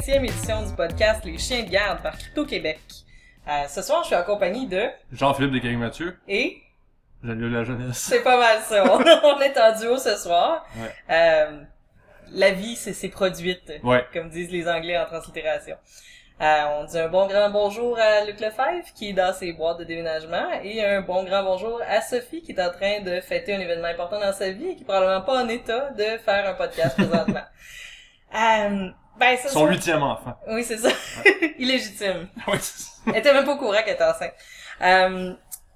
20e édition du podcast Les Chiens de garde par Crypto Québec. Euh, ce soir, je suis en compagnie de Jean-Philippe de Mathieu, et Jalio la jeunesse. c'est pas mal ça. On, est en duo ce soir. Ouais. Euh, la vie, c'est c'est produite, Ouais. comme disent les Anglais en translittération. Euh, on dit un bon grand bonjour à Luc Lefebvre qui est dans ses boîtes de déménagement et un bon grand bonjour à Sophie qui est en train de fêter un événement important dans sa vie et qui est probablement pas en état de faire un podcast présentement. Euh, ben, ce Son soir- huitième enfant. Oui, c'est ça. Illégitime. Ouais, c'est ça. Elle était même pas au courant qu'elle était enceinte. Euh,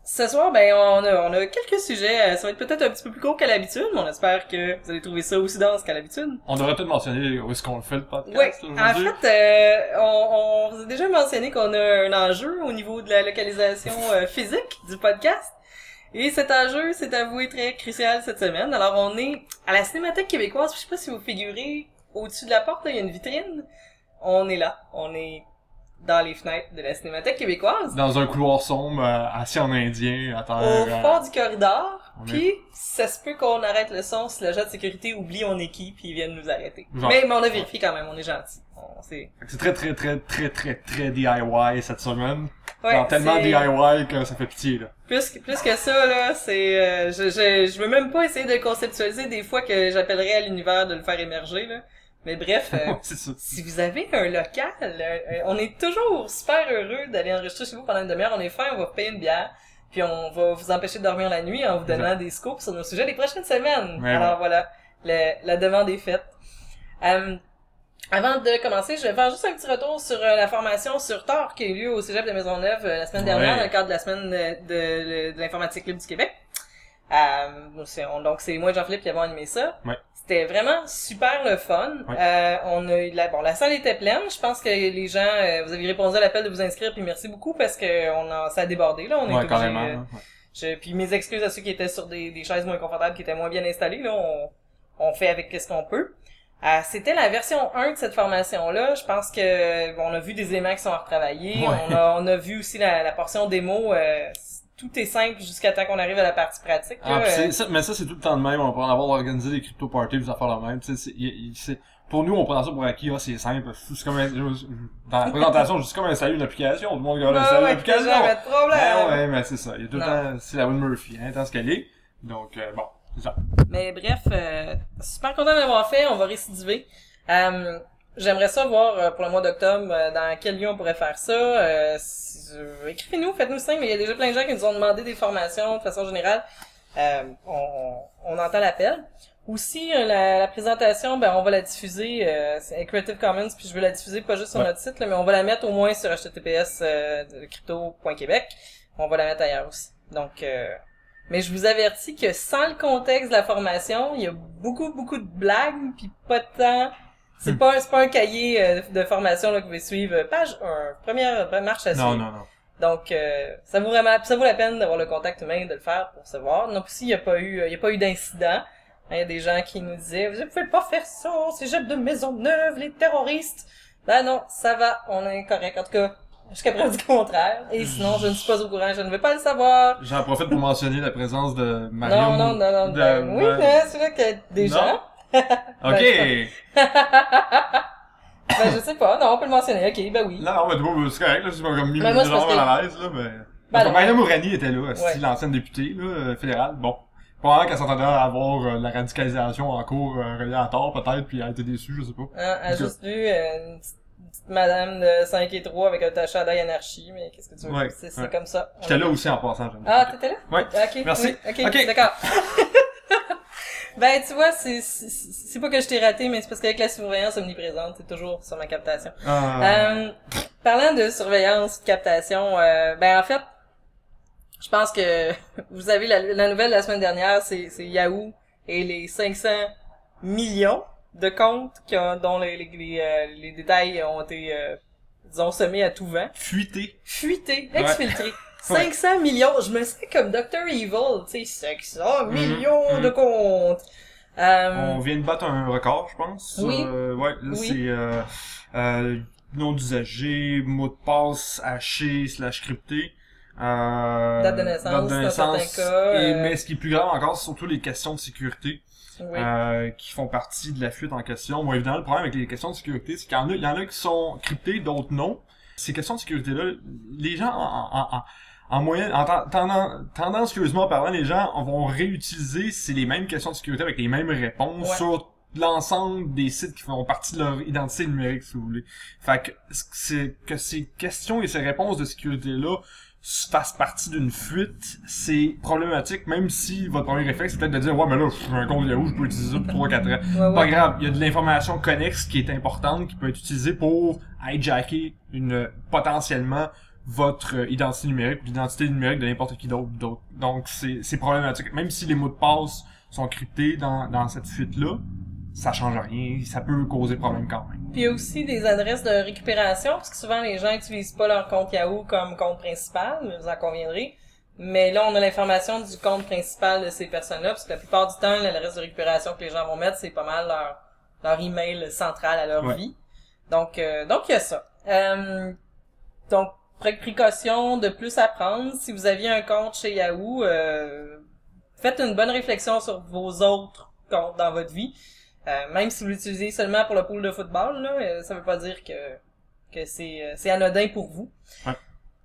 ce soir, ben, on a, on a quelques sujets. Euh, Ça va être peut-être un petit peu plus court qu'à l'habitude, mais on espère que vous allez trouver ça aussi dense qu'à l'habitude. On devrait peut-être mentionner où est-ce qu'on le fait le podcast Oui, en fait, euh, on, on vous a déjà mentionné qu'on a un enjeu au niveau de la localisation euh, physique du podcast. Et cet enjeu s'est avoué très crucial cette semaine. Alors, on est à la Cinémathèque québécoise. Je sais pas si vous figurez au-dessus de la porte, là, il y a une vitrine. On est là. On est dans les fenêtres de la Cinémathèque québécoise. Dans un couloir sombre, euh, assis en indien, à terre. Au euh, fond du corridor. est- Puis, ça se peut qu'on arrête le son si l'agent de sécurité oublie on est qui, puis ils viennent nous arrêter. Genre. Mais, mais on a vérifié quand même, on est gentil. C'est... très très très très très très DIY cette semaine. Ouais, Genre tellement DIY que ça fait pitié là. Plus, que- plus que ça, là, c'est... euh, je, je, je veux même pas essayer de conceptualiser des fois que j'appellerais à l'univers de le faire émerger, là. Mais bref, euh, Ouais, si vous avez un local, euh, euh, on est toujours super heureux d'aller enregistrer chez vous pendant une demi-heure. On est fin, on va vous payer une bière. Puis on va vous empêcher de dormir la nuit en vous donnant des scoops sur nos sujets des prochaines semaines. Ouais, Alors voilà, le- la demande est faite. Euh, avant de commencer, je vais faire juste un petit retour sur euh, la formation sur Tor qui a eu lieu au Cégep de Maisonneuve euh, la semaine dernière dans le cadre de la semaine de, de- de l'informatique libre du Québec. Euh, donc c'est moi et Jean-Philippe qui avons animé ça. Ouais. C'était vraiment super le fun. Euh, on a eu la, bon, la salle était pleine. Je pense que les gens, euh, vous avez répondu à l'appel de vous inscrire, puis merci beaucoup parce que on a, ça a débordé là. On est obligé, euh, ouais. je, puis mes excuses à ceux qui étaient sur des, des chaises moins confortables, qui étaient moins bien installées, là, on, on fait avec ce qu'on peut. Euh, C'était la version 1 de cette formation-là. Je pense que bon, on a vu des éléments qui sont à retravailler. Ouais. On, a, on a vu aussi la, la portion démo. Tout est simple jusqu'à temps qu'on arrive à la partie pratique. Ah, là. c'est- Euh, ça- mais ça, c'est tout le temps de même. On peut en avoir organisé des crypto parties, des affaires de même. Tu sais, c'est- c'est- pour nous, on prend ça pour acquis. Ah, c'est simple. C'est comme un- dans la présentation, juste comme installer une application. Tout le monde regarde installer ouais, l'application. jamais de problème. Ben ouais, mais c'est ça. Il y a tout le temps, c'est la Will Murphy, hein, tant ce qu'elle est. Donc, euh, bon, c'est ça. Mais bref, euh, super content d'avoir fait. On va récidiver. Euh, J'aimerais ça voir euh, pour le mois d'octobre euh, dans quel lieu on pourrait faire ça. Euh, si- euh, Écrivez-nous, faites-nous signe. mais Il y a déjà plein de gens qui nous ont demandé des formations de façon générale. Euh, on, on entend l'appel. Aussi, euh, la, la présentation, ben, on va la diffuser. Euh, c'est Creative Commons, puis je veux la diffuser pas juste sur Ouais. notre site, là, mais on va la mettre au moins sur https euh, crypto.québec. On va la mettre ailleurs aussi. Donc, euh, mais je vous avertis que sans le contexte de la formation, il y a beaucoup, beaucoup de blagues, puis pas de temps. C'est Hmm. pas, c'est pas un cahier euh, de formation là, que vous pouvez suivre. Page 1, première marche à suivre. Non, non, non. Donc, euh, ça vaut vraiment, ça vaut la peine d'avoir le contact humain, de le faire pour se voir. Donc, aussi, il n'y a pas eu, il y a pas eu d'incident. Hein, Il y a des gens qui nous disaient, vous pouvez pas faire ça, c'est Cégep de Maisonneuve, les terroristes. Ben non, ça va, on est correct. En tout cas, jusqu'à preuve du contraire. Et sinon, je ne suis pas au courant, je ne veux pas le savoir. J'en profite pour mentionner la présence de Mario. Non, non, non, non, de- oui, c'est là qu'il y a des Non. gens. Ok! Ben, Ben, je sais pas, non, on peut le mentionner, ok, ben oui. Non, non, mais toi, c'est correct, là, c'est pas comme mis Ben, moi, parce que- à l'aise, là, mais... Ben. Maria Mourani était là, Ouais. l'ancienne députée, là, euh, fédérale, bon. Probablement qu'elle s'entendait à avoir euh, la radicalisation en cours euh, reliée à tort, peut-être, puis elle a été déçue, je sais pas. Hein, elle a juste lu euh, une petite, madame de 5 et 3 avec un taché anarchie, mais qu'est-ce que tu veux? Ouais, c'est ouais. comme ça. J'étais là aussi en passant, Ah, t'étais là? Ouais. Ok. Merci. oui, ok, Ok. d'accord. ben, tu vois, c'est, c'est, c'est pas que je t'ai raté, mais c'est parce qu'avec la surveillance omniprésente, c'est toujours sur ma captation. Ah. Euh, parlant de surveillance, de captation, euh, ben en fait, je pense que vous avez la, la nouvelle de la semaine dernière, c'est, c'est Yahoo et les 500 millions de comptes qui ont, dont les, les, les, euh, les détails ont été, euh, disons, semés à tout vent. Fuité. Fuités, Ouais. exfiltrés. Ouais. 500 millions, je me sens comme Dr. Evil, tu sais, 500 Mhm, millions mhm. de comptes. Euh, On vient de battre un record, je pense. Oui. Euh, ouais, là, Oui. c'est euh, euh, nom d'usager, mot de passe haché slash crypté. Date de naissance, date de naissance, cas, et- mais ce qui est plus grave encore, c'est surtout les questions de sécurité Oui. euh, qui font partie de la fuite en question. Bon, évidemment, le problème avec les questions de sécurité, c'est qu'il y en a, il y en a qui sont cryptées, d'autres non. Ces questions de sécurité-là, les gens, en, en, en, en moyenne, en ten- tendance- tendancieusement parlant, les gens vont réutiliser c'est les mêmes questions de sécurité avec les mêmes réponses Ouais. sur l'ensemble des sites qui font partie de leur identité numérique, si vous voulez. Fait que, c'est, que ces questions et ces réponses de sécurité-là fassent partie d'une fuite, c'est problématique, même si votre premier réflexe, c'est peut-être de dire, ouais, mais là, je suis un compte Yahoo, je peux utiliser ça pour 3-4 ans. Ouais, ouais. Pas grave, il y a de l'information connexe qui est importante, qui peut être utilisée pour hijacker une, potentiellement, votre euh, identité numérique, ou l'identité numérique de n'importe qui d'autre. Donc, c'est, problématique. Même si les mots de passe sont cryptés dans, dans cette fuite-là, ça change rien, ça peut causer problème quand même. Puis il y a aussi des adresses de récupération, parce que souvent les gens utilisent pas leur compte Yahoo comme compte principal, vous en conviendrez. Mais là, on a l'information du compte principal de ces personnes-là, parce que la plupart du temps, l'adresse de récupération que les gens vont mettre, c'est pas mal leur, leur email central à leur Ouais. vie. Donc, euh, donc il y a ça. Euh, donc, précaution de plus à prendre. Si vous aviez un compte chez Yahoo, euh, faites une bonne réflexion sur vos autres comptes dans votre vie. Euh, même si vous l'utilisez seulement pour le pool de football, là, euh, ça veut pas dire que, que c'est, euh, c'est anodin pour vous. Ouais.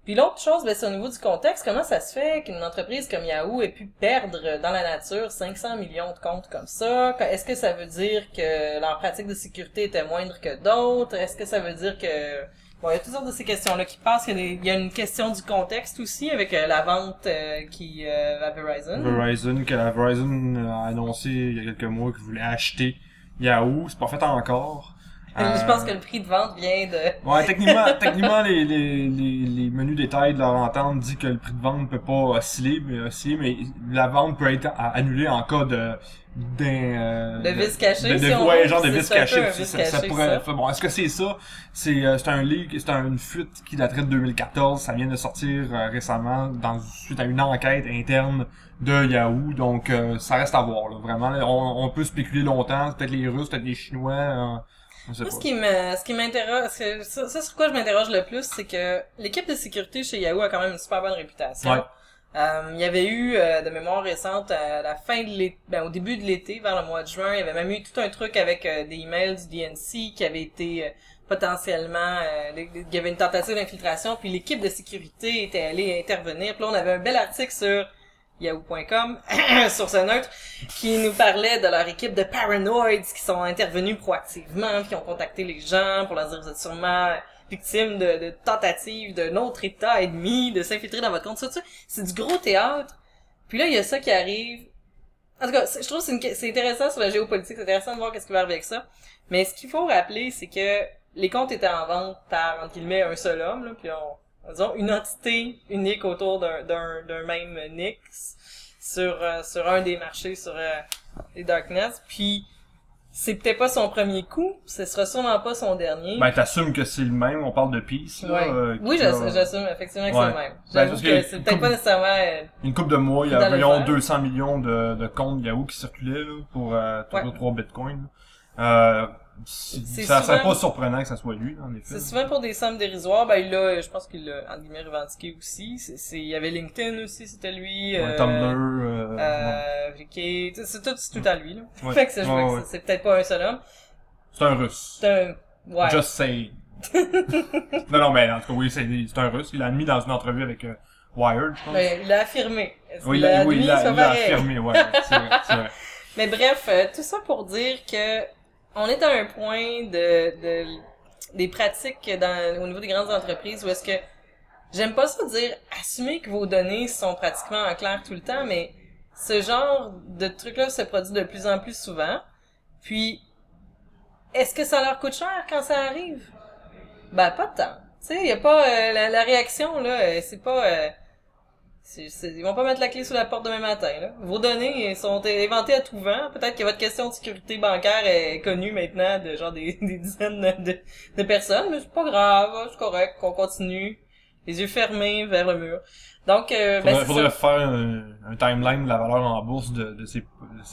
Puis l'autre chose, ben, c'est au niveau du contexte. Comment ça se fait qu'une entreprise comme Yahoo ait pu perdre dans la nature 500 millions de comptes comme ça? Est-ce que ça veut dire que leur pratique de sécurité était moindre que d'autres? Est-ce que ça veut dire que... Bon, il y a toutes sortes de ces questions-là qui passent. Il y a, une question du contexte aussi avec euh, la vente euh, qui euh, à Verizon. Verizon, que la Verizon a annoncé il y a quelques mois qu'il voulait acheter Yahoo, c'est pas fait encore. Je Euh, pense que le prix de vente vient de... Ouais, techniquement, techniquement les, les, les, les menus détails de leur entente dit que le prix de vente ne peut pas osciller, mais osciller, mais la vente peut être annulée en cas de d'un euh, De vice caché, de, de- si on ouais, genre de peu caché. Ça, ça, pourrait, ça. bon, est-ce que c'est ça? C'est euh, c'est un leak, c'est un- une fuite qui daterait de 2014. Ça vient de sortir euh, récemment dans suite à une enquête interne de Yahoo. Donc euh, ça reste à voir. Là, vraiment, là, on, on peut spéculer longtemps. Peut-être les Russes, peut-être les Chinois. Euh, Moi, pas. ce qui me, ce qui m'interroge, ce- ça, ça, sur quoi je m'interroge le plus, c'est que l'équipe de sécurité chez Yahoo a quand même une super bonne réputation. Ouais. Euh, il y avait eu, euh, de mémoire récente, à la fin de l'été, ben, au début de l'été, vers le mois de juin, il y avait même eu tout un truc avec euh, des emails du DNC qui avait été euh, potentiellement, euh, il y avait une tentative d'infiltration, puis l'équipe de sécurité était allée intervenir. Puis là, on avait un bel article sur yahoo.com, source neutre, qui nous parlait de leur équipe de paranoids qui sont intervenus proactivement, qui ont contacté les gens pour leur dire vous êtes sûrement victime de, tentatives d'un autre état ennemi de s'infiltrer dans votre compte. Ça, c'est du gros théâtre. Puis là, il y a ça qui arrive. En tout cas, je trouve que c'est, une que- c'est intéressant sur la géopolitique, c'est intéressant de voir qu'est-ce qui va arriver avec ça. Mais ce qu'il faut rappeler, c'est que les comptes étaient en vente par, entre guillemets, un seul homme, là, puis on, disons, une entité unique autour d'un, d'un, d'un même Nix sur, euh, sur un des marchés, sur euh, les Darknets. Puis, c'est peut-être pas son premier coup, ce sera sûrement pas son dernier. Ben, t'assumes que c'est le même, on parle de Peace, là. Ouais. euh, oui, j'assume, a j'assume effectivement que Ouais. c'est le même. Ben, J'avoue parce que, que c'est peut-être pas nécessairement... euh, Une couple de mois, il y a environ faire. 200 millions de, de comptes Yahoo qui circulaient, là, pour, euh, Ouais. 3 bitcoins. Euh, ça serait pas surprenant que ça soit lui, en effet. C'est souvent pour des sommes dérisoires. Ben, il l'a, je pense qu'il l'a, entre guillemets, revendiqué aussi. C'est, c'est- il y avait LinkedIn aussi, c'était lui. Ouais, euh, Tumblr, euh. Euh, c'est tout, c'est tout à lui, là. Ouais. Fait que je Ouais, c'est, c'est peut-être pas un seul homme. C'est un russe. C'est un, ouais. Just say. non, non, mais en tout cas, oui, c'est c'est un russe. Il l'a admis dans une entrevue avec euh, Wired, je pense. Ben, il l'a affirmé. Oui, il l'a- oui, il C'est affirmé, ouais, c'est vrai, c'est vrai. Mais bref, euh, tout ça pour dire que on est à un point de, de des pratiques dans, au niveau des grandes entreprises où est-ce que j'aime pas ça dire assumer que vos données sont pratiquement en clair tout le temps, mais ce genre de truc-là se produit de plus en plus souvent. Puis, est-ce que ça leur coûte cher quand ça arrive? Ben, pas tant. Tu sais, y a pas, euh, la, réaction, là, euh, c'est pas, euh, ils vont pas mettre la clé sous la porte demain matin. Là. Vos données sont inventées à tout vent. Peut-être que votre question de sécurité bancaire est connue maintenant de genre des, des dizaines de, de personnes, mais c'est pas grave, c'est correct, qu'on continue. Les yeux fermés vers le mur. Donc, euh, ben, Faudrait, faudrait faire un, un timeline de la valeur en bourse de, de ces,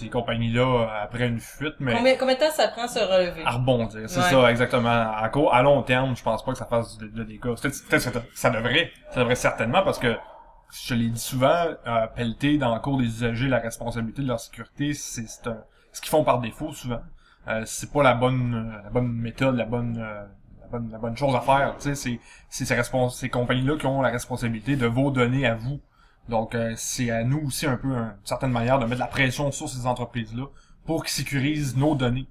compagnies-là après une fuite, mais Combien, combien de temps ça prend à se relever? à rebondir. C'est Ouais. ça, exactement. À, court, à long terme, je pense pas que ça fasse de, de dégâts. Peut-être que ça, ça devrait. Ça devrait certainement parce que je l'ai dit souvent, euh, pelleter dans le cours des usagers la responsabilité de leur sécurité, c'est ce qu'ils font par défaut souvent. Euh, c'est pas la bonne euh, la bonne méthode, la bonne euh, la bonne la bonne chose à faire. C'est ces, ces compagnies-là qui ont la responsabilité de vos données à vous. Donc euh, c'est à nous aussi un peu, un- d'une certaine manière, de mettre la pression sur ces entreprises-là pour qu'ils sécurisent nos données.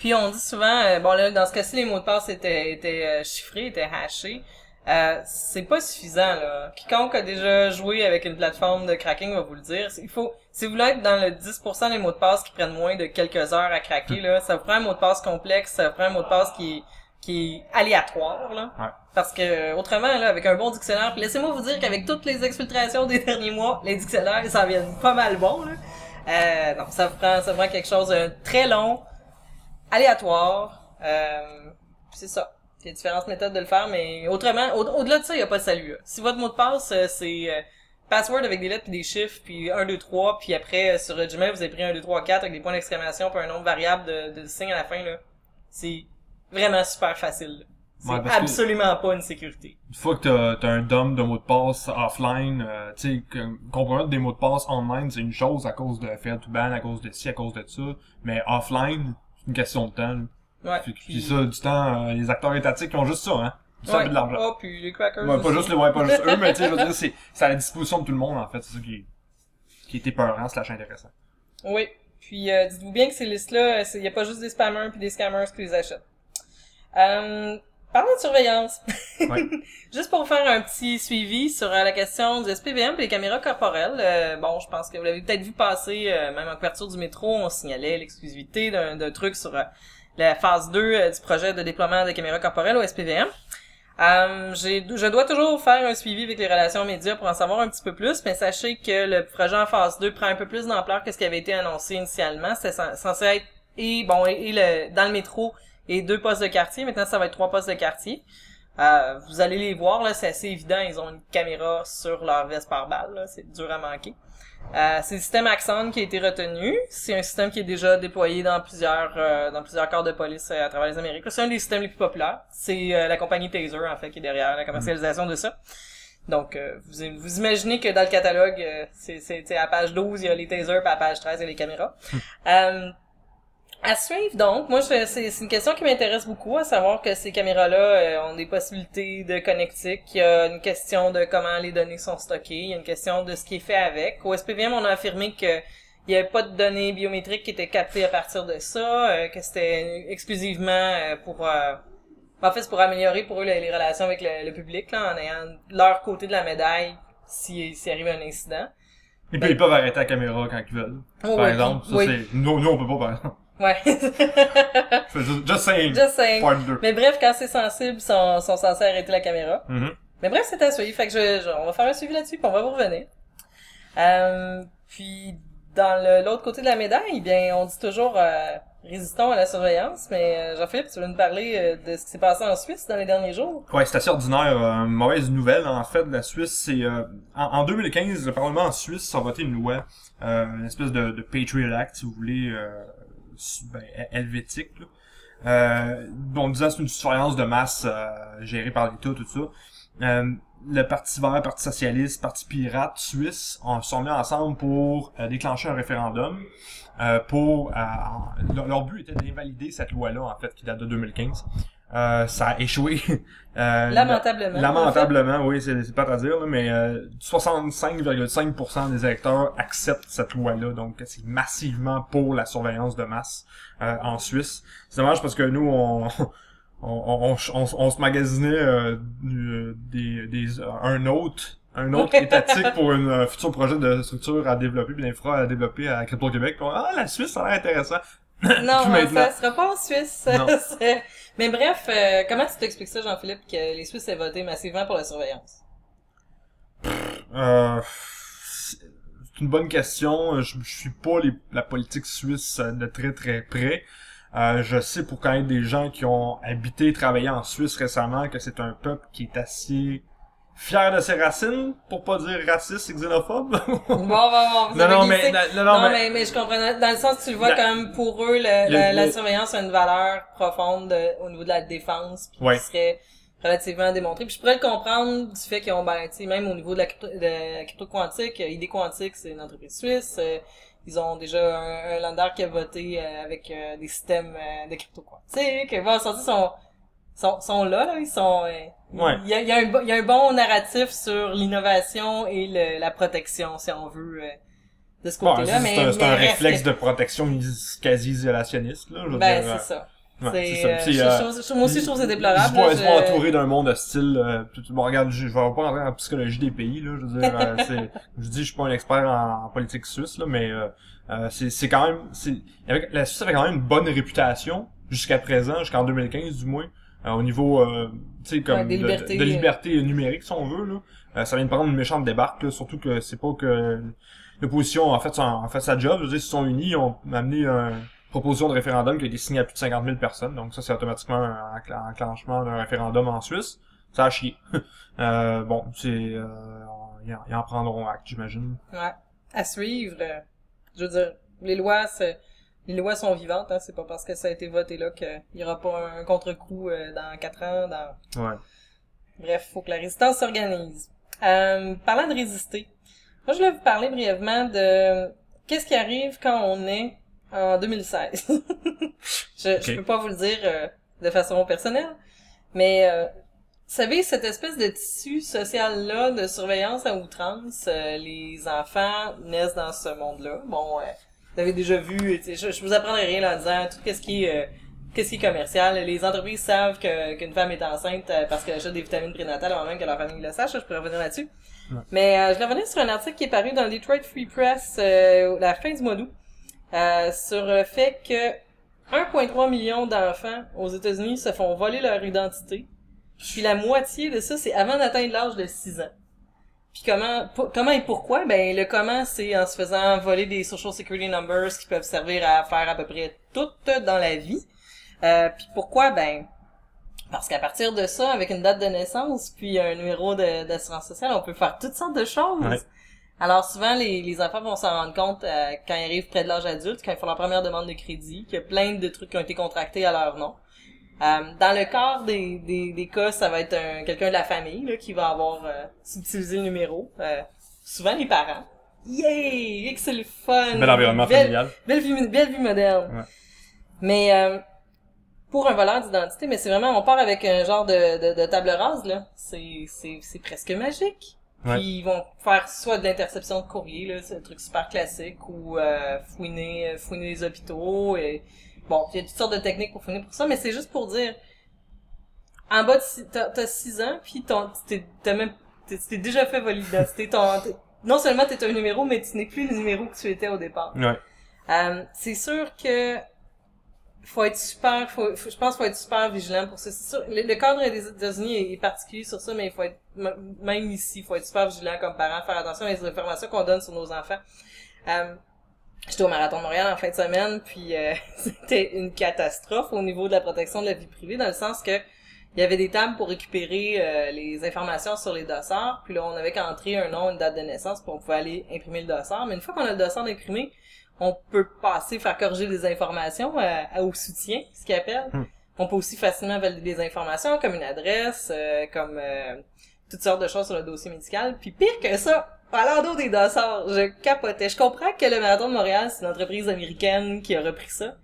Puis on dit souvent, euh, bon là, dans ce cas-ci, les mots de passe étaient, étaient euh, chiffrés, étaient hashés. Euh, c'est pas suffisant là. Quiconque a déjà joué avec une plateforme de cracking va vous le dire. Il faut, si vous voulez être dans le 10% des mots de passe qui prennent moins de quelques heures à craquer là, ça vous prend un mot de passe complexe, ça vous prend un mot de passe qui est, qui est aléatoire là. Ouais. Parce que euh, autrement là, avec un bon dictionnaire, laissez-moi vous dire qu'avec toutes les exfiltrations des derniers mois, les dictionnaires ça vient pas mal bon là. Euh, non, ça vous prend, ça vous prend quelque chose de très long, aléatoire. Euh, c'est ça. Il y a différentes méthodes de le faire, mais autrement, au- au-delà de ça, il n'y a pas de salut. là. Si votre mot de passe, euh, c'est euh, password avec des lettres puis des chiffres, puis 1, 2, 3, puis après, euh, sur Gmail, vous avez pris 1, 2, 3, 4 avec des points d'exclamation puis un nombre variable de, de signes à la fin, là. C'est vraiment super facile. C'est Ouais, absolument pas une sécurité. Une fois que t'as as un dump de mots de passe offline, euh, tu sais, compromettre des mots de passe online, c'est une chose à cause de fail to ban, à cause de ci, à cause de ça. Mais offline, c'est une question de temps. là. Ouais. Puis, puis ça, du temps, euh, les acteurs étatiques ont juste ça, hein. Du temps ouais. et de l'argent. Oh, puis les crackers. Ouais, pas juste, le- ouais, pas juste eux, mais tu sais, je veux dire, c'est, c'est à la disposition de tout le monde, en fait. C'est ça qui est, qui est épeurant, slash intéressant. Oui. Puis euh, dites-vous bien que ces listes-là, il n'y a pas juste des spammers puis des scammers qui les achètent. Euh, parlons de surveillance. Ouais. juste pour faire un petit suivi sur euh, la question du SPVM et les caméras corporelles. euh, bon, je pense que vous l'avez peut-être vu passer, euh, même en couverture du métro, on signalait l'exclusivité d'un d'un truc sur euh, la phase 2 euh, du projet de déploiement des caméras corporelles au SPVM. Euh, j'ai, je dois toujours faire un suivi avec les relations médias pour en savoir un petit peu plus, mais sachez que le projet en phase 2 prend un peu plus d'ampleur que ce qui avait été annoncé initialement. C'était cen- censé être et bon et, le dans le métro et deux postes de quartier. Maintenant, ça va être trois postes de quartier. Euh, vous allez les voir là, c'est assez évident. Ils ont une caméra sur leur veste par balle. C'est dur à manquer. Euh, c'est le système Axon qui a été retenu. C'est un système qui est déjà déployé dans plusieurs euh, dans plusieurs corps de police euh, à travers les Amériques. C'est un des systèmes les plus populaires. C'est euh, la compagnie Taser en fait qui est derrière la commercialisation de ça. Donc euh, vous, vous imaginez que dans le catalogue, euh, c'est c'est c'est à page 12 il y a les tasers, puis à page 13 il y a les caméras. À suivre donc, moi c'est une question qui m'intéresse beaucoup, à savoir que ces caméras-là euh, ont des possibilités de connectique. Il y a une question de comment les données sont stockées, il y a une question de ce qui est fait avec. Au SPVM, on a affirmé que il n'y avait pas de données biométriques qui étaient captées à partir de ça, euh, que c'était exclusivement euh, pour euh, en fait c'est pour améliorer pour eux les, les relations avec le, le public là, en ayant leur côté de la médaille si s'il arrive un incident. Et puis, ils peuvent arrêter la caméra quand ils veulent. Oh, par oui, exemple. Ça, oui. c'est, nous, nous, on peut pas, par exemple. Ouais. Just saying. Just saying. Part 2. Mais bref, quand c'est sensible, ils sont, sont censés arrêter la caméra. Mhm. Mais bref, c'est à suivre. Fait que je, je- on va faire un suivi là-dessus, puis on va vous revenir. Euh, puis, dans l'autre côté de la médaille, bien, on dit toujours euh, résistons à la surveillance. Mais euh, Jean-Philippe, tu veux nous parler euh, de ce qui s'est passé en Suisse dans les derniers jours? Ouais, c'est assez ordinaire. Euh, mauvaise nouvelle, en fait, de la Suisse, c'est... euh, en, en 2015, le Parlement en Suisse a voté une loi, une espèce de, de Patriot Act, si vous voulez, euh, ben, hel- helvétique, là. Euh, bon, disant c'est une surveillance de masse euh, gérée par l'État, tout ça. Euh, le Parti vert, Parti socialiste, Parti pirate suisse en sont mis ensemble pour euh, déclencher un référendum. pour leur but était d'invalider cette loi-là, en fait, qui date de 2015. Euh, ça a échoué. Euh, Lamentablement. Lamentablement, oui, c'est c'est pas à dire, là, mais euh, 65,5% des électeurs acceptent cette loi-là, donc c'est massivement pour la surveillance de masse euh, en Suisse. C'est dommage parce que nous, on, on, on, on, on se magasinait euh, du- des, des, un autre un autre étatique pour un euh, futur projet de structure à développer puis d'infra à développer à Crypto-Québec. Ah, la Suisse, ça a l'air intéressant. Non, ça sera pas en Suisse. Mais bref, euh, comment tu t'expliques ça, Jean-Philippe, que les Suisses aient voté massivement pour la surveillance? Euh, c'est une bonne question. Je, suis pas la politique suisse de très très près. Euh, je sais pour connaître des gens qui ont habité et travaillé en Suisse récemment que c'est un peuple qui est assez fier de ses racines, pour pas dire raciste et xénophobe. Bon, bon, bon, vous non, avez non, mais, non, non, Non, mais, mais, je comprends. Dans le sens, tu le vois La- comme pour eux, le- Le- la, la surveillance a une valeur profonde de- au niveau de la défense, puis Ouais. qui serait relativement démontré. Puis je pourrais le comprendre du fait qu'ils ont, ben, même au niveau de la crypto, de la crypto quantique, euh, ID Quantique, c'est une entreprise suisse. euh, ils ont déjà un, un lander qui a voté euh, avec euh, des systèmes euh, de crypto quantique. Bon, sorti sont, sont, sont là, là, ils sont... euh, Ouais. Il y a, il y, a un, il y a un bon narratif sur l'innovation et le, la protection, si on veut, euh, de ce Bon, côté-là. c'est mais, c'est un, c'est réflexe que- de protection is- quasi isolationniste, là. Je Ben, dire, c'est ça. euh, ouais, C'est, c'est euh, euh, trouve- moi aussi, je trouve que c'est déplorable. ils se voient je- entourés d'un monde hostile. Euh, bon, regarde, je, je vais pas rentrer la psychologie des pays, là. Je veux dire, euh, c'est, je dis, je suis pas un expert en, en politique suisse, là, mais euh, euh, c'est, c'est quand même, c'est, avec, la Suisse avait quand même une bonne réputation jusqu'à présent, jusqu'en 2015 du moins, euh, au niveau, euh, tu sais, comme Ouais, de, libertés, de euh. liberté numérique, si on veut, là. Euh, ça vient de prendre une méchante débarque, là, surtout que c'est pas que l'opposition a fait, a fait sa job. Je veux dire, ils se sont unis, ils ont amené une proposition de référendum qui a été signée à plus de 50 000 personnes. Donc ça, c'est automatiquement un encl- enclenchement d'un référendum en Suisse. Ça a chié. euh, bon, c'est... Euh, ils, en, en prendront acte, j'imagine. Ouais. À suivre. je veux dire, les lois, c'est, les lois sont vivantes, hein. C'est pas parce que ça a été voté là qu'il y aura pas un contre-coup euh, dans quatre ans, dans, Ouais. Bref, faut que la résistance s'organise. Euh, parlant de résister, moi je voulais vous parler brièvement de qu'est-ce qui arrive quand on est en 2016. je, je Ok. peux pas vous le dire euh, de façon personnelle, mais euh, vous savez, cette espèce de tissu social-là de surveillance à outrance, euh, les enfants naissent dans ce monde-là. Bon, euh, vous avez déjà vu, je, je vous apprendrai rien en disant tout ce qui est... euh, Qu'est-ce qui est commercial? Les entreprises savent que qu'une femme est enceinte euh, parce qu'elle achète des vitamines prénatales avant même que leur famille le sache. Je pourrais revenir là-dessus. Ouais. Mais euh, je vais revenir sur un article qui est paru dans le Detroit Free Press euh, la fin du mois d'août euh, sur le fait que 1,3 million d'enfants aux États-Unis se font voler leur identité. Puis la moitié de ça, c'est avant d'atteindre l'âge de 6 ans. Puis comment, pour- comment et pourquoi? Ben, le comment, c'est en se faisant voler des social security numbers qui peuvent servir à faire à peu près tout dans la vie. Euh, puis pourquoi? Ben, parce qu'à partir de ça, avec une date de naissance, puis un numéro d'assurance sociale, on peut faire toutes sortes de choses. Ouais. Alors souvent, les, les enfants vont s'en rendre compte euh, quand ils arrivent près de l'âge adulte, quand ils font leur première demande de crédit, qu'il y a plein de trucs qui ont été contractés à leur nom. Euh, dans le quart des, des, des cas, ça va être un- quelqu'un de la famille là, qui va avoir euh, subtilisé le numéro. Euh, souvent les parents. Yay! Que c'est le fun! Bel environnement Belle- familial. Belle vie, belle vie moderne. Ouais. Mais euh, pour un voleur d'identité, mais c'est vraiment, on part avec un genre de, de, de table rase, là. C'est, c'est, c'est presque magique. Ouais. Puis ils vont faire soit de l'interception de courrier, là, c'est un truc super classique, ou euh, fouiner, fouiner les hôpitaux. Et... Bon, il y a toutes sortes de techniques pour fouiner pour ça, mais c'est juste pour dire, en bas t'as, t'as six ans, puis t'as même, t'es, déjà fait voler l'identité. Ton, t'es- non seulement t'es un numéro, mais tu n'es plus le numéro que tu étais au départ. Ouais. Euh, c'est sûr que faut être super, faut, faut- je pense qu'il faut être super vigilant pour ça. C'est sûr, le, le cadre des États-Unis est, particulier sur ça, mais il faut être, même ici, il faut être super vigilant comme parent, faire attention aux informations qu'on donne sur nos enfants. Euh, J'étais au Marathon de Montréal en fin de semaine, puis euh, c'était une catastrophe au niveau de la protection de la vie privée, dans le sens que il y avait des tables pour récupérer euh, les informations sur les dossards, puis là, on avait qu'à entrer un nom, une date de naissance, puis on pouvait aller imprimer le dossard. Mais une fois qu'on a le dossard imprimé, on peut passer, faire corriger des informations euh, à- au soutien, ce qu'ils appellent. Hmm. On peut aussi facilement valider des informations, comme une adresse, euh, comme euh, toutes sortes de choses sur le dossier médical. Puis pire que ça, d'eau des dossards, je capotais. Je comprends que le Marathon de Montréal, c'est une entreprise américaine qui a repris ça.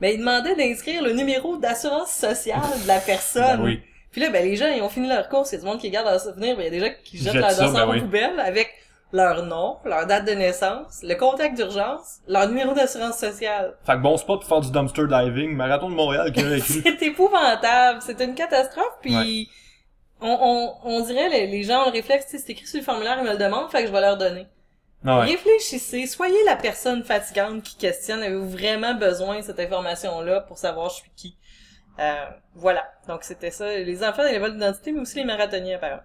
Mais il demandait d'inscrire le numéro d'assurance sociale de la personne. Ben oui. Puis là, ben, les gens, ils ont fini leur course. Il y a du monde qui garde leur souvenir. Ben, il y a des gens qui jettent Jettent leur dossard ben aux oui. poubelles avec leur nom, leur date de naissance, le contact d'urgence, leur numéro d'assurance sociale. Fait que bon spot pour faire du dumpster diving. Marathon de Montréal qui a écrit. C'est épouvantable. C'est une catastrophe. Puis Ouais. On, on, on dirait, les, les gens ont le réflexe, c'est écrit sur le formulaire, ils me le demandent, fait que je vais leur donner. Ah ouais. Réfléchissez, soyez la personne fatigante qui questionne. Avez-vous vraiment besoin de cette information-là pour savoir je suis qui? Euh, voilà. Donc c'était ça. Les enfants et les vols d'identité, mais aussi les marathoniens apparemment.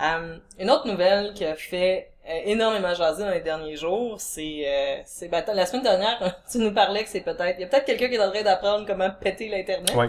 Euh, une autre nouvelle qui a fait euh, énormément jaser dans les derniers jours, c'est euh, c'est ben, la semaine dernière, tu nous parlais que c'est peut-être il y a peut-être quelqu'un qui est en train d'apprendre comment péter l'internet. Ouais.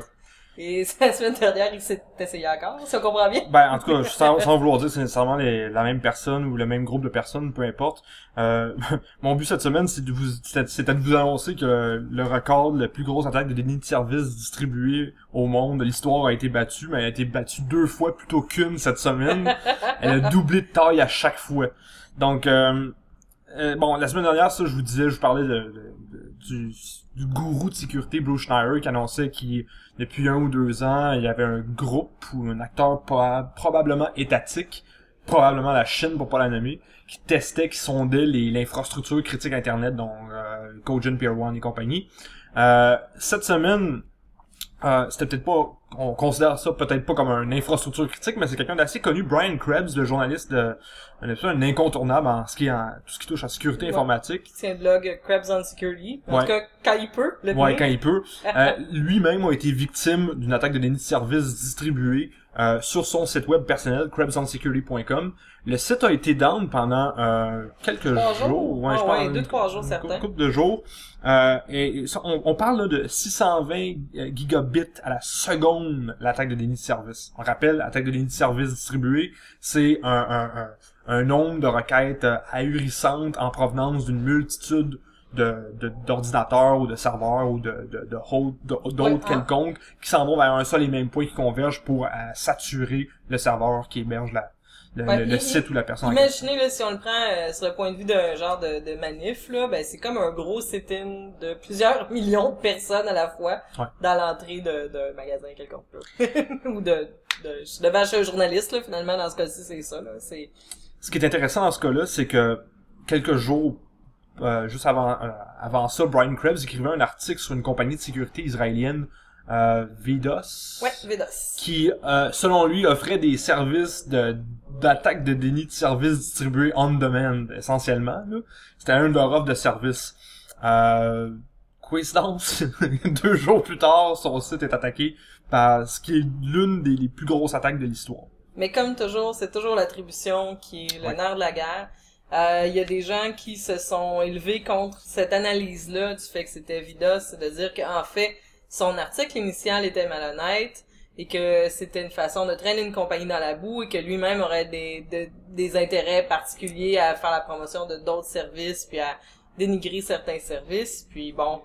Et la semaine dernière, il s'est essayé encore, si on comprend bien. Ben, en tout cas, sans, sans vouloir dire que c'est nécessairement les- la même personne ou le même groupe de personnes, peu importe. Euh, mon but cette semaine, c'est de vous, c'était de vous annoncer que le, le record, la plus grosse attaque de déni de service distribuée au monde de l'histoire a été battu, mais elle a été battue deux fois plutôt qu'une cette semaine. Elle a doublé de taille à chaque fois. Donc, euh, euh, bon, la semaine dernière, ça, je vous disais, je vous parlais de, de- de- du, du gourou de sécurité Bruce Schneier qui annonçait qu'il depuis un ou deux ans, il y avait un groupe ou un acteur proba- probablement étatique, probablement la Chine pour pas la nommer, qui testait, qui sondait l'infrastructure critique Internet, dont euh, Peer One et compagnie. Euh, cette semaine, euh, c'était peut-être pas, on considère ça peut-être pas comme une infrastructure critique, mais c'est quelqu'un d'assez connu, Brian Krebs, le journaliste de, un, un incontournable en ce qui en, tout ce qui touche à sécurité Ouais. Il informatique. tient le blog Crabs on Security. En Ouais. tout cas, quand il peut, le Ouais, quand il peut. Euh, Lui-même a été victime d'une attaque de déni de service distribuée euh, sur son site web personnel, krebsonsecurity.com. Le site a été down pendant euh, quelques Trois jours. jours? Ouais, je Ah pense, ouais, une deux, trois jours, une certains. couple de jours. Euh, et ça, on, on parle là, de 620 gigabits à la seconde l'attaque de déni de service. On rappelle, l'attaque de déni de service distribuée, c'est un, un, un, un nombre de requêtes euh, ahurissantes en provenance d'une multitude de de- d'ordinateurs ou de serveurs ou de de d'autres Ouais, hein. quelconques qui s'en vont vers un seul et même point qui convergent pour euh, saturer le serveur qui héberge la le, Ouais, le- le i- site ou la personne. Imaginez, là, si on le prend euh, sur le point de vue d'un genre de, de manif, là, ben, c'est comme un gros sit-in de plusieurs millions de personnes à la fois Ouais. dans l'entrée de- d'un magasin quelconque. Ou de, de, devant chez un journaliste, là, finalement, dans ce cas-ci, c'est ça, là. C'est, Ce qui est intéressant dans ce cas-là, c'est que quelques jours euh, juste avant euh, avant ça, Brian Krebs écrivait un article sur une compagnie de sécurité israélienne, euh, Vidos, ouais, Vedas. qui, euh, selon lui, offrait des services de d'attaque de déni de service distribués on demand, essentiellement. C'était un de leurs offres de service. Euh, coïncidence, deux jours plus tard, son site est attaqué par ce qui est l'une des les plus grosses attaques de l'histoire. Mais comme toujours, c'est toujours l'attribution qui est le Ouais. nerf de la guerre. Euh, Il y a des gens qui se sont élevés contre cette analyse-là du fait que c'était Vidas, c'est de dire qu'en fait, son article initial était malhonnête et que c'était une façon de traîner une compagnie dans la boue et que lui-même aurait des, de- des intérêts particuliers à faire la promotion de d'autres services puis à dénigrer certains services. Puis bon,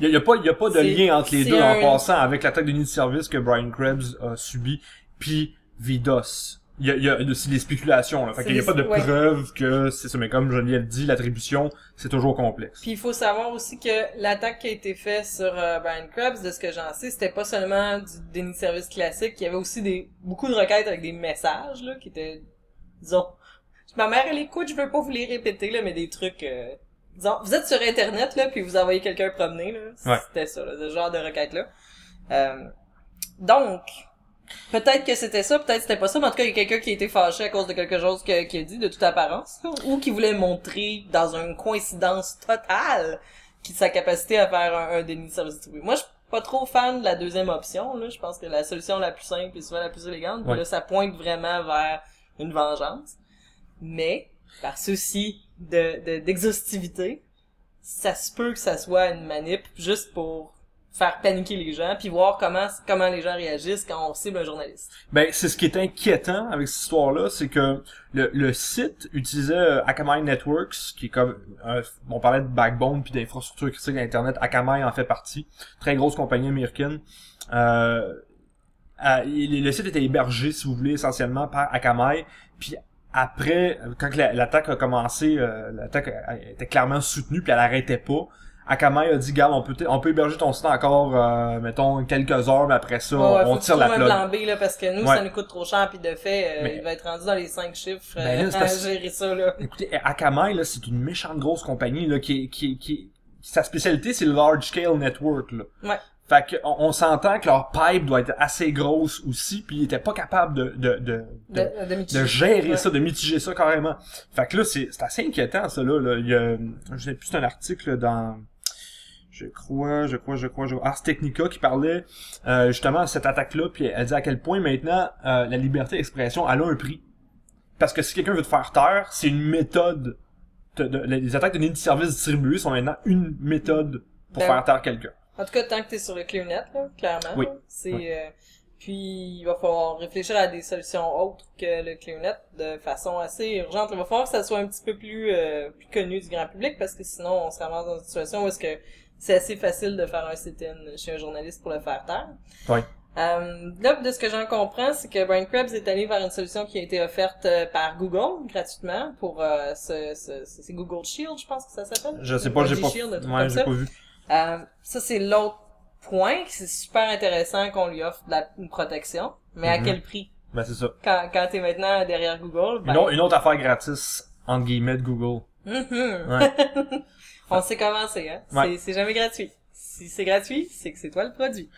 Il y a, a pas, y a pas de lien entre les deux en passant avec l'attaque de nid de service que Brian Krebs a subi, puis Vidos. Il y a, y a c'est des spéculations, là. Fait qu'il y a pas de ouais. preuve que c'est ça. Mais comme Geneviève dit, l'attribution, c'est toujours complexe. Puis il faut savoir aussi que l'attaque qui a été faite sur euh, Brian Krebs, de ce que j'en sais, c'était pas seulement du déni de service classique, il y avait aussi des beaucoup de requêtes avec des messages là qui étaient disons ma mère elle écoute, je veux pas vous les répéter là, mais des trucs euh, disons vous êtes sur internet là puis vous envoyez quelqu'un promener là, Ouais. c'était ça là, ce genre de requête là. Euh, donc Peut-être que c'était ça, peut-être que c'était pas ça, mais en tout cas, il y a quelqu'un qui a été fâché à cause de quelque chose que- qu'il a dit de toute apparence, ou qui voulait montrer dans une coïncidence totale qui sa capacité à faire un, un déni de service distribué. Moi, je suis pas trop fan de la deuxième option, là. Je pense que la solution la plus simple et souvent la plus élégante, Ouais. là, ça pointe vraiment vers une vengeance. Mais, par souci de, de, d'exhaustivité, ça se peut que ça soit une manip juste pour faire paniquer les gens puis voir comment comment les gens réagissent quand on cible un journaliste. Ben, c'est ce qui est inquiétant avec cette histoire-là, c'est que le, le site utilisait euh, Akamai Networks, qui est comme, euh, on parlait de backbone puis d'infrastructure critique d'Internet, Akamai en fait partie, très grosse compagnie américaine. Euh, le site était hébergé, si vous voulez, essentiellement par Akamai, puis après, quand la- l'attaque a commencé, euh, l'attaque était clairement soutenue, puis elle arrêtait pas. Akamai a dit, garde, on peut, on peut héberger ton site encore, euh, mettons, quelques heures, mais après ça, Ouais, on tire la plug. plan B là parce que nous Ouais. ça nous coûte trop cher puis de fait euh, Mais- il va être rendu dans les cinq chiffres Ben euh, là, c'est à gérer ça là. Écoutez, Akamai, là, c'est une méchante grosse compagnie, là, qui, qui, qui, sa spécialité, c'est le large scale network, là. Ouais. Fait que, on, s'entend que leur pipe doit être assez grosse aussi, puis ils étaient pas capables de, de, de, de, De, de, mitiger. de gérer Ouais. ça, de mitiger ça carrément. Fait que là, c'est, c'est assez inquiétant, ça, là. là. Il y a, je sais plus, c'est un article dans, je crois, je crois, je crois, je crois, Ars Technica qui parlait, euh, justement de cette attaque-là, puis elle dit à quel point maintenant, euh, la liberté d'expression, elle a un prix. Parce que si quelqu'un veut te faire taire, c'est une méthode. de- de- les attaques de nid de service distribués sont maintenant une méthode pour Ben- faire taire quelqu'un. En tout cas, tant que t'es sur le ClearNet, là, clairement. Oui. C'est, Oui. euh, puis, il va falloir réfléchir à des solutions autres que le ClearNet de façon assez urgente. Il va falloir que ça soit un petit peu plus, euh, plus connu du grand public parce que sinon, on se ramasse dans une situation où est-ce que c'est assez facile de faire un sit-in chez un journaliste pour le faire taire. Oui. Euh, là, de ce que j'en comprends, c'est que Brian Krebs est allé vers une solution qui a été offerte euh, par Google gratuitement pour euh, ce, ce, ce- c'est Google Shield, je pense que ça s'appelle? Je sais pas, j'ai pas, Shield, ouais, j'ai pas vu. Euh, ça, c'est l'autre point. C'est super intéressant qu'on lui offre de la, une protection. Mais à Mhm. quel prix? Ben, c'est ça. Quand, quand t'es maintenant derrière Google, ben... Une, autre, une autre affaire gratis, entre guillemets, de Google. Mhm. Ouais. On sait comment c'est, hein? Ouais. C'est- jamais gratuit. Si c'est gratuit, c'est que c'est toi le produit.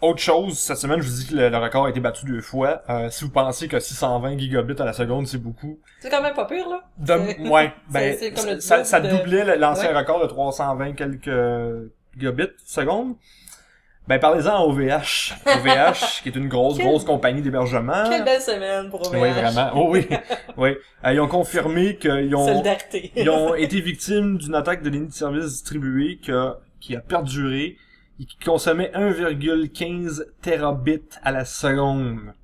Autre chose, cette semaine, je vous dis que le, le record a été battu deux fois. Euh, si vous pensez que 620 gigabits à la seconde, c'est beaucoup. C'est quand même pas pire, là. De, ouais, ben, c'est comme le ça, ça de- doublait l'ancien Ouais. record de 320 quelques gigabits seconde. Ben, parlez-en à OVH. OVH, qui est une grosse, Quel- grosse compagnie d'hébergement. Quelle belle semaine pour OVH. Oui, vraiment. Oh, oui, oui. Euh, ils ont confirmé qu'ils ont, Solidarité. ils ont été victimes d'une attaque de ligne de service distribuée qui a, qui a perduré et qui consommait 1,15 terabits à la seconde.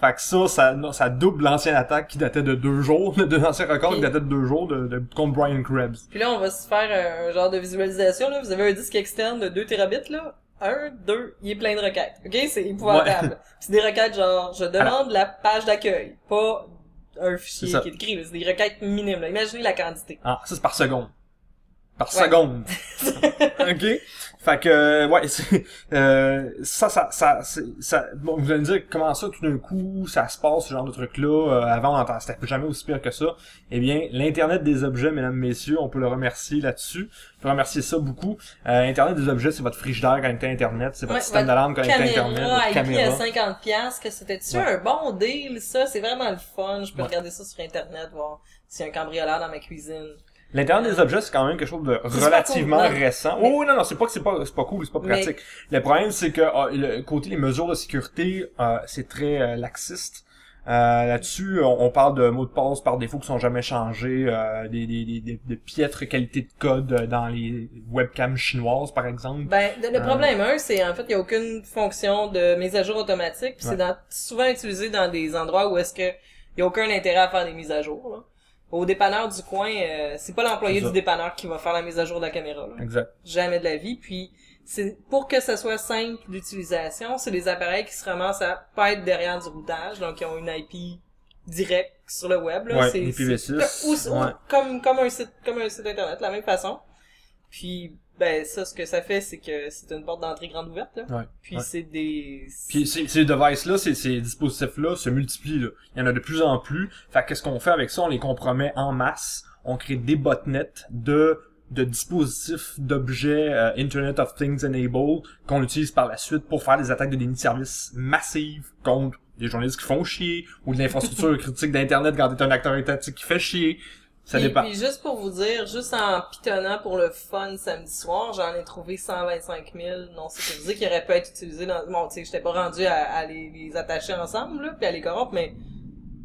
Fait que ça, ça, ça double l'ancienne attaque qui datait de deux jours, de l'ancien record qui datait de deux jours de, de, contre Brian Krebs. Puis là, on va se faire un genre de visualisation, là. Vous avez un disque externe de 2 terabits, là. Un, deux, il est plein de requêtes. OK? C'est épouvantable. C'est des requêtes genre, je demande la page d'accueil. Pas un fichier qui est écrit. C'est des requêtes minimes, là. Imaginez la quantité. Ah, ça c'est par seconde. Par Ouais. seconde. OK? Fait que, euh, ouais, euh, ça, ça, ça, ça, bon, vous allez me dire comment ça, tout d'un coup, ça se passe, ce genre de truc-là. Euh, avant, on entend, c'était jamais aussi pire que ça. Eh bien, l'Internet des objets, mesdames, messieurs, on peut le remercier là-dessus. On peut remercier ça beaucoup. Euh, Internet des objets, c'est votre frigidaire connecté à Internet, c'est votre Ouais, système d'alarme connecté à Internet, Caméra votre à prix à caméra. 50 piastres, que c'était-tu Ouais. un bon deal, ça? C'est vraiment le fun. Je peux Ouais. regarder ça sur Internet, voir s'il y a un cambrioleur dans ma cuisine. L'Internet des objets, c'est quand même quelque chose de relativement cool, récent. Mais- Oh non, non, c'est pas que c'est pas, c'est pas cool, c'est pas Mais- pratique. Le problème, c'est que ah, le côté les mesures de sécurité, euh, c'est très euh, laxiste. Euh, Là-dessus, on, on parle de mots de passe par défaut qui sont jamais changés, euh, des, des, des, des- de piètres qualités de code euh, dans les webcams chinoises, par exemple. Ben, le, Euh. problème, un, c'est en fait, il n'y a aucune fonction de mise à jour automatique, puis Ouais. c'est souvent utilisé dans des endroits où est-ce que il y a aucun intérêt à faire des mises à jour. Là. Au dépanneur du coin, euh, c'est pas l'employé du dépanneur qui va faire la mise à jour de la caméra. Là. Exact. Jamais de la vie. Puis c'est pour que ça soit simple d'utilisation, c'est des appareils qui se ramassent à pas être derrière du routage, donc ils ont une IP directe sur le web. Là. Ouais, c'est, IPv6, c'est- ou- ou- ouais. comme comme un site comme un site internet, de la même façon. Puis ben ça, ce que ça fait, c'est que c'est une porte d'entrée grande ouverte. Là. Ouais. Puis Ouais. c'est des Puis ces, ces devices-là, ces, ces dispositifs-là se multiplient. Là. Il y en a de plus en plus. Fait que qu'est-ce qu'on fait avec ça? On les compromet en masse. On crée des botnets de de dispositifs, d'objets euh, Internet of Things Enabled qu'on utilise par la suite pour faire des attaques de déni de service massives contre des journalistes qui font chier ou de l'infrastructure critique d'Internet quand t'es un acteur étatique qui fait chier. Ça puis, dépend. puis juste pour vous dire, juste en pitonnant pour le fun samedi soir, j'en ai trouvé 125 000 non sécurisés qui auraient pu être utilisés dans... Bon, tu sais, j'étais pas rendu à, à les, les attacher ensemble, là, puis à les corrompre, mais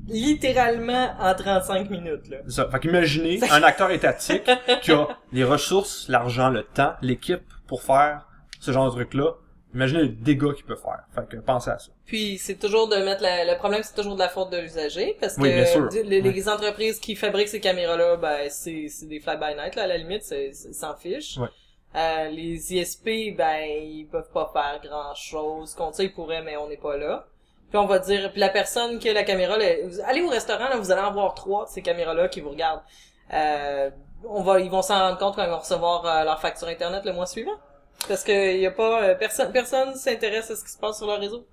littéralement en 35 minutes, là. Ça. Fait qu'imaginez un acteur étatique qui a les ressources, l'argent, le temps, l'équipe pour faire ce genre de truc-là. Imaginez les dégâts qu'il peut faire. Fait que pensez à ça. Puis c'est toujours de mettre la... le problème c'est toujours de la faute de l'usager parce que Oui, bien sûr. d- les, les entreprises qui fabriquent ces caméras là ben c'est c'est des fly by night là à la limite ils s'en fichent. Ouais. Euh, les ISP ben ils peuvent pas faire grand chose contre ça ils pourraient mais on n'est pas là. Puis on va dire puis la personne qui a la caméra là, allez au restaurant là vous allez en voir trois de ces caméras là qui vous regardent. Euh, on va ils vont s'en rendre compte quand ils vont recevoir euh, leur facture internet le mois suivant. Parce que y a pas euh, personne personne s'intéresse à ce qui se passe sur leur réseau.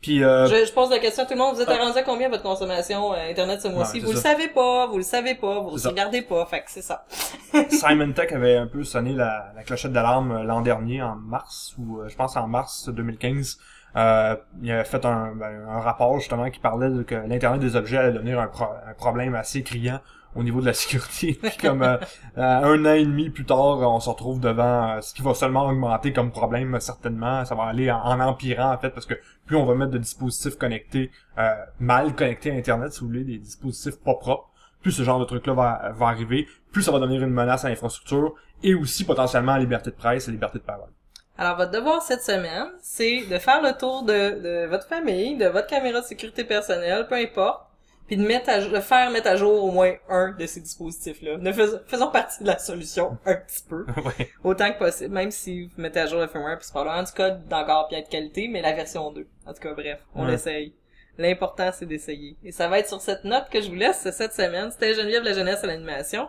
Puis euh, Je, je pose la question à tout le monde. Vous êtes Ah. rendu à combien votre consommation euh, Internet ce mois-ci? Vous le ça. savez pas, vous le savez pas, vous le regardez pas. Fait que c'est ça. Simon Tech avait un peu sonné la, la clochette d'alarme euh, l'an dernier, en mars, ou je pense en mars 2015. Euh, il a fait un, ben, un rapport justement qui parlait de que l'Internet des objets allait devenir un, pro- un problème assez criant au niveau de la sécurité. Comme euh, euh, un an et demi plus tard, on se retrouve devant euh, ce qui va seulement augmenter comme problème, certainement. Ça va aller en, en empirant en fait, parce que plus on va mettre de dispositifs connectés, euh, mal connectés à Internet, si vous voulez, des dispositifs pas propres, plus ce genre de truc-là va, va arriver, plus ça va devenir une menace à l'infrastructure et aussi potentiellement à la liberté de presse et la liberté de parole. Alors, votre devoir cette semaine, c'est de faire le tour de, de votre famille, de votre caméra de sécurité personnelle, peu importe, puis de mettre à, de faire mettre à jour au moins un de ces dispositifs-là. Ne fais- faisons partie de la solution un petit peu, ouais. autant que possible, même si vous mettez à jour le firmware, puis c'est probablement du code d'encore bien de qualité, mais la version 2. En tout cas, bref, on Ouais. l'essaye. L'important, c'est d'essayer. Et ça va être sur cette note que je vous laisse cette semaine. C'était Geneviève la jeunesse à l'animation.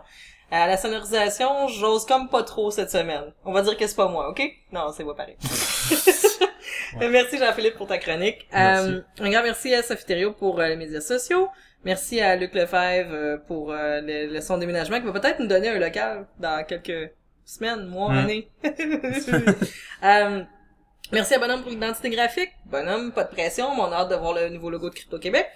À la sonorisation, j'ose comme pas trop cette semaine. On va dire que c'est pas moi, ok? Non, c'est pas pareil. Merci Jean-Philippe pour ta chronique. Merci. Euh, un grand merci à Sophie Thériault pour euh, les médias sociaux. Merci à Luc Lefebvre euh, pour euh, le, le son déménagement qui va peut-être nous donner un local dans quelques semaines, mois, Hmm. années. Merci à Bonhomme pour l'identité graphique. Bonhomme, pas de pression, mais on a hâte de voir le nouveau logo de Crypto Québec.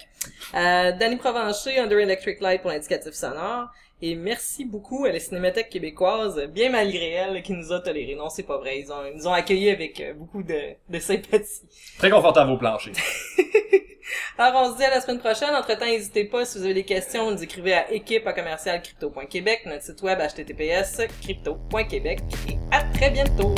Euh, Danny Provencher, Under Electric Light pour l'indicatif sonore. Et merci beaucoup à la Cinémathèque québécoise, bien malgré elle, qui nous a tolérés. Non, c'est pas vrai. Ils, ont, ils nous ont accueillis avec euh, beaucoup de, de sympathie. Très confortable au plancher. Alors, on se dit à la semaine prochaine. Entre-temps, n'hésitez pas, si vous avez des questions, nous écrivez à équipe à commercial crypto.québec, notre site web https crypto.québec. Et à très bientôt!